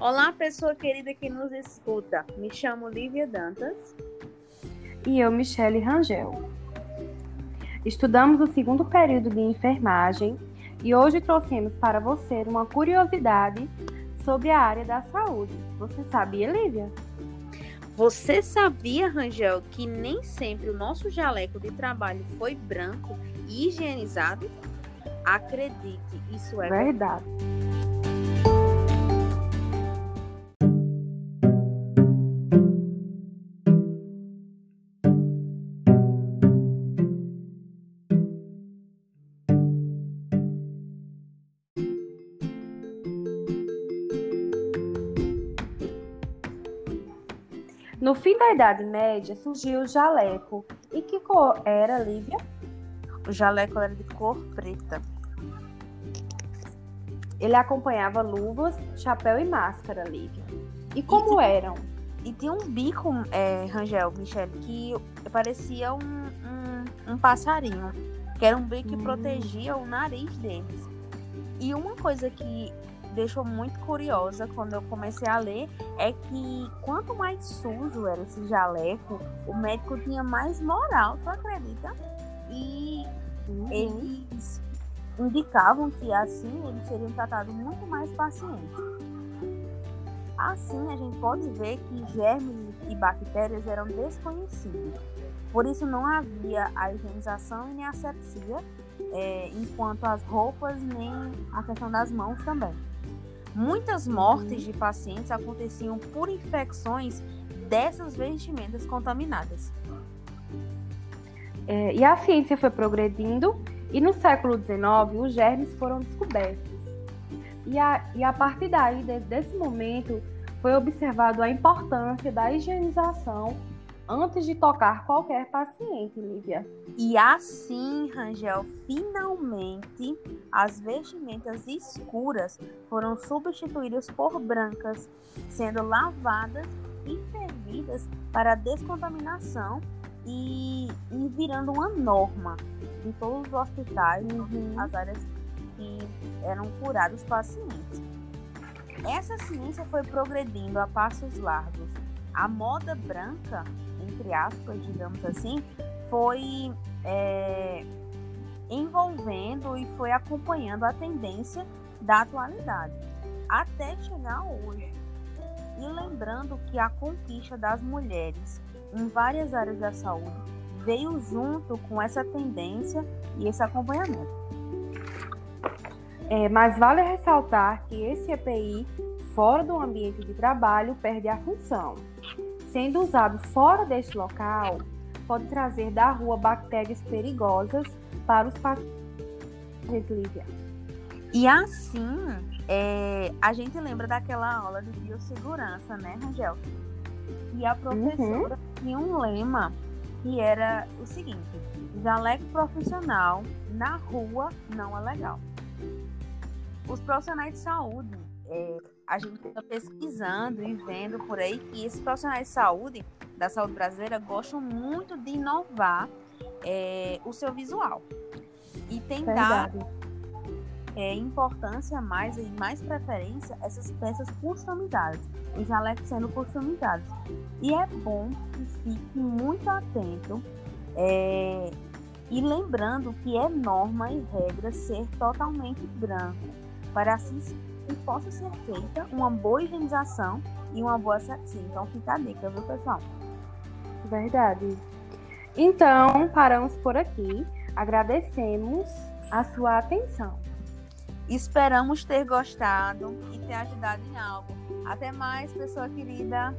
Olá, pessoa querida que nos escuta. Me chamo Lívia Dantas. E eu, Michele Rangel. Estudamos o segundo período de enfermagem e hoje trouxemos para você uma curiosidade sobre a área da saúde. Você sabia, Lívia? Você sabia, Rangel, que nem sempre o nosso jaleco de trabalho foi branco e higienizado? Acredite, isso é verdade. No fim da Idade Média surgiu o jaleco. E que cor era, Lívia? O jaleco era de cor preta. Ele acompanhava luvas, chapéu e máscara, Lívia. E como e eram? E tinha um bico, é, Rangel, Michelle, que parecia um, um, um passarinho. Que era um bico que hum. protegia o nariz deles. E uma coisa que deixou muito curiosa quando eu comecei a ler é que quanto mais sujo era esse jaleco, o médico tinha mais moral, tu acredita? E uhum. eles indicavam que assim eles seriam tratados muito mais pacientes. Assim, a gente pode ver que germes e bactérias eram desconhecidos. Por isso, não havia a higienização e nem a asepsia, é, enquanto as roupas nem a questão das mãos também. Muitas mortes de pacientes aconteciam por infecções dessas vestimentas contaminadas. É, e a ciência foi progredindo e no século XIX os germes foram descobertos. E a, e a partir daí, desse momento, foi observado a importância da higienização antes de tocar qualquer paciente, Lívia. E assim, Rangel, finalmente as vestimentas escuras foram substituídas por brancas, sendo lavadas e fervidas para descontaminação e, e virando uma norma em todos os hospitais, uhum. as áreas que eram curados pacientes. Essa ciência foi progredindo a passos largos. A moda branca entre aspas, digamos assim, foi é, envolvendo e foi acompanhando a tendência da atualidade, até chegar hoje. E lembrando que a conquista das mulheres em várias áreas da saúde veio junto com essa tendência e esse acompanhamento. É, mas vale ressaltar que esse EPI, fora do ambiente de trabalho, perde a função sendo usado fora deste local, pode trazer da rua bactérias perigosas para os pacientes, Lívia. E assim, é, a gente lembra daquela aula de biossegurança, né, Rangel? E a professora uhum. tinha um lema que era o seguinte: jaleco profissional na rua não é legal. Os profissionais de saúde é, a gente está pesquisando e vendo por aí que esses profissionais de saúde, da saúde brasileira, gostam muito de inovar é, o seu visual. E tem dado é, importância mais e mais preferência essas peças customizadas, os jalecos sendo customizados. E é bom que fique muito atento é, e lembrando que é norma e regra ser totalmente branco, para assim e possa ser feita uma boa higienização e uma boa sepsia. Então fica a dica, viu, pessoal? Verdade. Então, paramos por aqui. Agradecemos a sua atenção. Esperamos ter gostado e ter ajudado em algo. Até mais, pessoa querida.